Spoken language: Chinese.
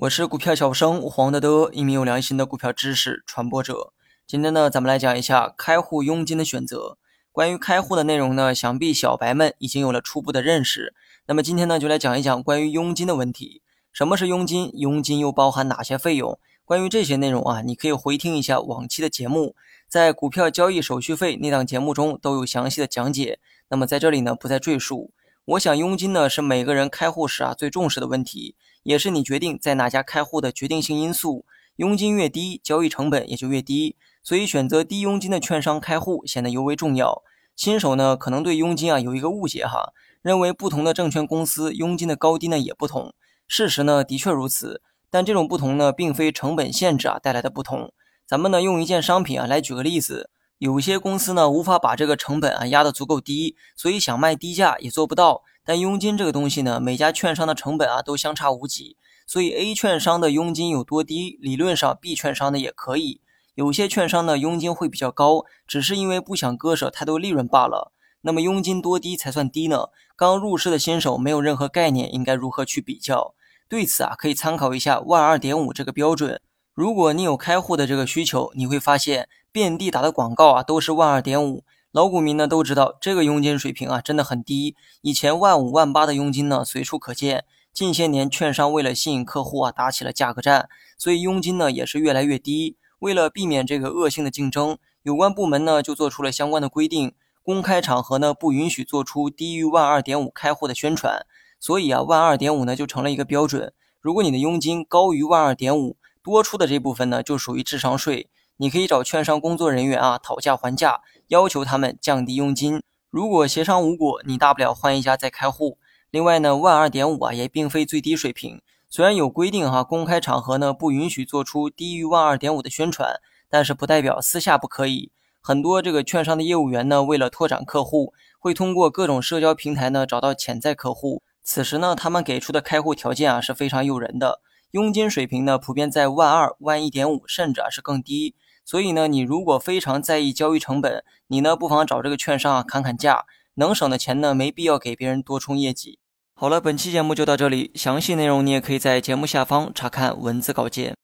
我是股票小生黄德德，一名有良心的股票知识传播者。今天呢，咱们来讲一下开户佣金的选择。关于开户的内容呢，想必小白们已经有了初步的认识。那么今天呢，就来讲一讲关于佣金的问题。什么是佣金？佣金又包含哪些费用？关于这些内容啊，你可以回听一下往期的节目，在股票交易手续费那档节目中都有详细的讲解。那么在这里呢，不再赘述。我想佣金呢，是每个人开户时啊最重视的问题。也是你决定在哪家开户的决定性因素，佣金越低，交易成本也就越低，所以选择低佣金的券商开户显得尤为重要。新手呢可能对佣金啊有一个误解哈，认为不同的证券公司佣金的高低呢也不同。事实呢的确如此，但这种不同呢并非成本限制啊带来的不同。咱们呢用一件商品啊来举个例子，有些公司呢无法把这个成本啊压得足够低，所以想卖低价也做不到。但佣金这个东西呢，每家券商的成本啊都相差无几，所以 A 券商的佣金有多低，理论上 B 券商的也可以。有些券商呢佣金会比较高，只是因为不想割舍太多利润罢了。那么佣金多低才算低呢？刚入市的新手没有任何概念，应该如何去比较？对此啊，可以参考一下万二点五这个标准。如果你有开户的这个需求，你会发现遍地打的广告啊都是万二点五。老股民呢都知道这个佣金水平啊真的很低，以前万五万八的佣金呢随处可见。近些年券商为了吸引客户啊打起了价格战，所以佣金呢也是越来越低。为了避免这个恶性的竞争，有关部门呢就做出了相关的规定，公开场合呢不允许做出低于万二点五开户的宣传。所以啊万二点五呢就成了一个标准。如果你的佣金高于万二点五，多出的这部分呢就属于智商税。你可以找券商工作人员啊讨价还价，要求他们降低佣金。如果协商无果，你大不了换一家再开户。另外呢，万二点五啊也并非最低水平。虽然有规定哈，公开场合呢不允许做出低于万二点五的宣传，但是不代表私下不可以。很多这个券商的业务员呢，为了拓展客户，会通过各种社交平台呢找到潜在客户。此时呢，他们给出的开户条件啊是非常诱人的，佣金水平呢普遍在万二、万一点五，甚至啊是更低。所以呢，你如果非常在意交易成本，你呢不妨找这个券商啊砍砍价，能省的钱呢没必要给别人多冲业绩。好了，本期节目就到这里，详细内容你也可以在节目下方查看文字稿件。